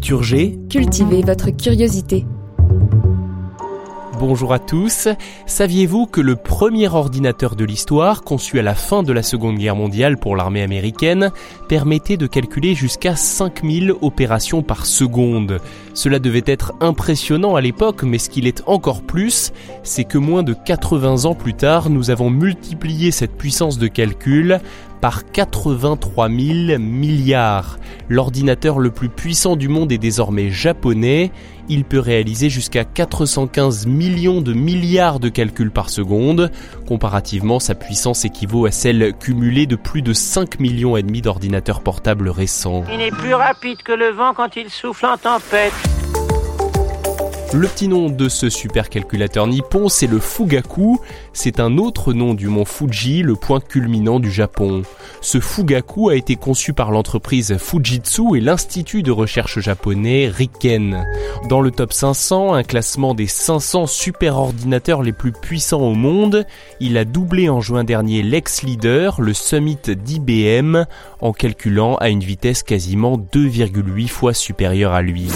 Culture G. Cultivez votre curiosité. Bonjour à tous. Saviez-vous que le premier ordinateur de l'histoire, conçu à la fin de la Seconde Guerre mondiale pour l'armée américaine, permettait de calculer jusqu'à 5000 opérations par seconde? Cela devait être impressionnant à l'époque, mais ce qu'il est encore plus, c'est que moins de 80 ans plus tard, nous avons multiplié cette puissance de calcul par 83 000 milliards. L'ordinateur le plus puissant du monde est désormais japonais. Il peut réaliser jusqu'à 415 millions de milliards de calculs par seconde. Comparativement, sa puissance équivaut à celle cumulée de plus de 5 millions et demi d'ordinateurs portables récents. Il est plus rapide que le vent quand il souffle en tempête. Le petit nom de ce supercalculateur nippon, c'est le Fugaku. C'est un autre nom du mont Fuji, le point culminant du Japon. Ce Fugaku a été conçu par l'entreprise Fujitsu et l'institut de recherche japonais Riken. Dans le top 500, un classement des 500 superordinateurs les plus puissants au monde, il a doublé en juin dernier l'ex-leader, le Summit d'IBM, en calculant à une vitesse quasiment 2,8 fois supérieure à lui.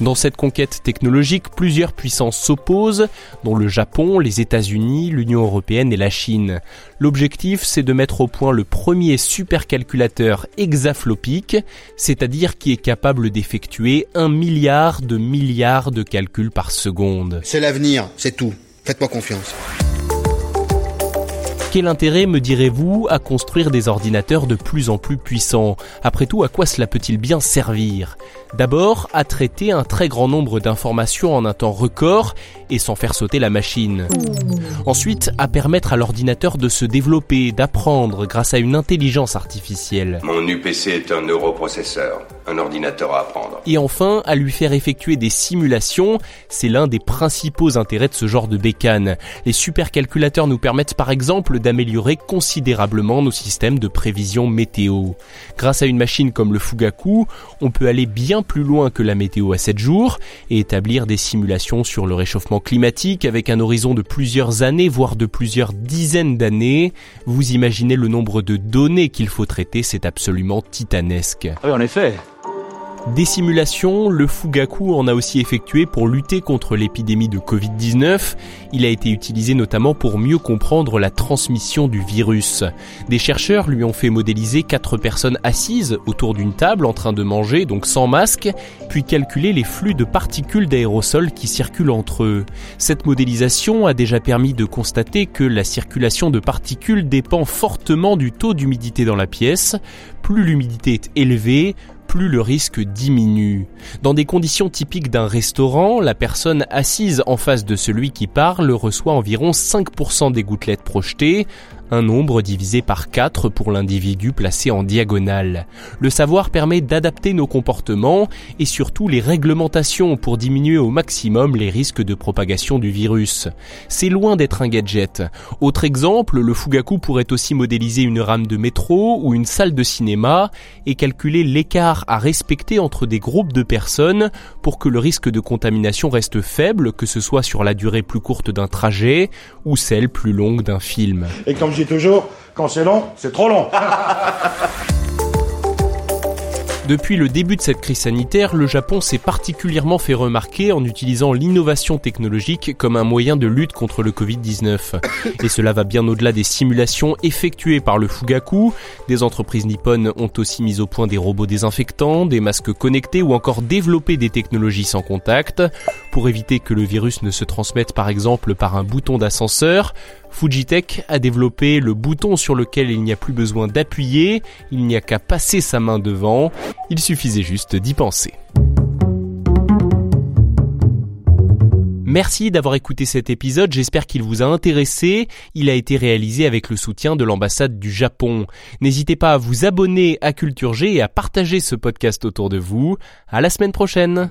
Dans cette conquête technologique, plusieurs puissances s'opposent, dont le Japon, les États-Unis, l'Union européenne et la Chine. L'objectif, c'est de mettre au point le premier supercalculateur hexaflopique, c'est-à-dire qui est capable d'effectuer un milliard de milliards de calculs par seconde. C'est l'avenir, c'est tout. Faites-moi confiance. Quel intérêt, me direz-vous, à construire des ordinateurs de plus en plus puissants? Après tout, à quoi cela peut-il bien servir? D'abord, à traiter un très grand nombre d'informations en un temps record et sans faire sauter la machine. Ensuite, à permettre à l'ordinateur de se développer, d'apprendre grâce à une intelligence artificielle. Mon UPC est un neuroprocesseur, un ordinateur à apprendre. Et enfin, à lui faire effectuer des simulations, c'est l'un des principaux intérêts de ce genre de bécane. Les supercalculateurs nous permettent par exemple d'améliorer considérablement nos systèmes de prévision météo. Grâce à une machine comme le Fugaku, on peut aller bien plus loin que la météo à 7 jours et établir des simulations sur le réchauffement climatique avec un horizon de plusieurs années, voire de plusieurs dizaines d'années. Vous imaginez le nombre de données qu'il faut traiter, c'est absolument titanesque. Oui, en effet. Des simulations, le Fugaku en a aussi effectué pour lutter contre l'épidémie de Covid-19. Il a été utilisé notamment pour mieux comprendre la transmission du virus. Des chercheurs lui ont fait modéliser quatre personnes assises autour d'une table en train de manger, donc sans masque, puis calculer les flux de particules d'aérosols qui circulent entre eux. Cette modélisation a déjà permis de constater que la circulation de particules dépend fortement du taux d'humidité dans la pièce. Plus l'humidité est élevée, plus le risque diminue. Dans des conditions typiques d'un restaurant, la personne assise en face de celui qui parle reçoit environ 5% des gouttelettes projetées, un nombre divisé par 4 pour l'individu placé en diagonale. Le savoir permet d'adapter nos comportements et surtout les réglementations pour diminuer au maximum les risques de propagation du virus. C'est loin d'être un gadget. Autre exemple, le Fugaku pourrait aussi modéliser une rame de métro ou une salle de cinéma et calculer l'écart à respecter entre des groupes de personnes pour que le risque de contamination reste faible, que ce soit sur la durée plus courte d'un trajet ou celle plus longue d'un film. Toujours, quand c'est long, c'est trop long. Depuis le début de cette crise sanitaire, le Japon s'est particulièrement fait remarquer en utilisant l'innovation technologique comme un moyen de lutte contre le Covid-19. Et cela va bien au-delà des simulations effectuées par le Fugaku. Des entreprises nippones ont aussi mis au point des robots désinfectants, des masques connectés ou encore développé des technologies sans contact pour éviter que le virus ne se transmette par exemple par un bouton d'ascenseur. Fujitech a développé le bouton sur lequel il n'y a plus besoin d'appuyer, il n'y a qu'à passer sa main devant, il suffisait juste d'y penser. Merci d'avoir écouté cet épisode, j'espère qu'il vous a intéressé. Il a été réalisé avec le soutien de l'ambassade du Japon. N'hésitez pas à vous abonner à Culture G et à partager ce podcast autour de vous. À la semaine prochaine.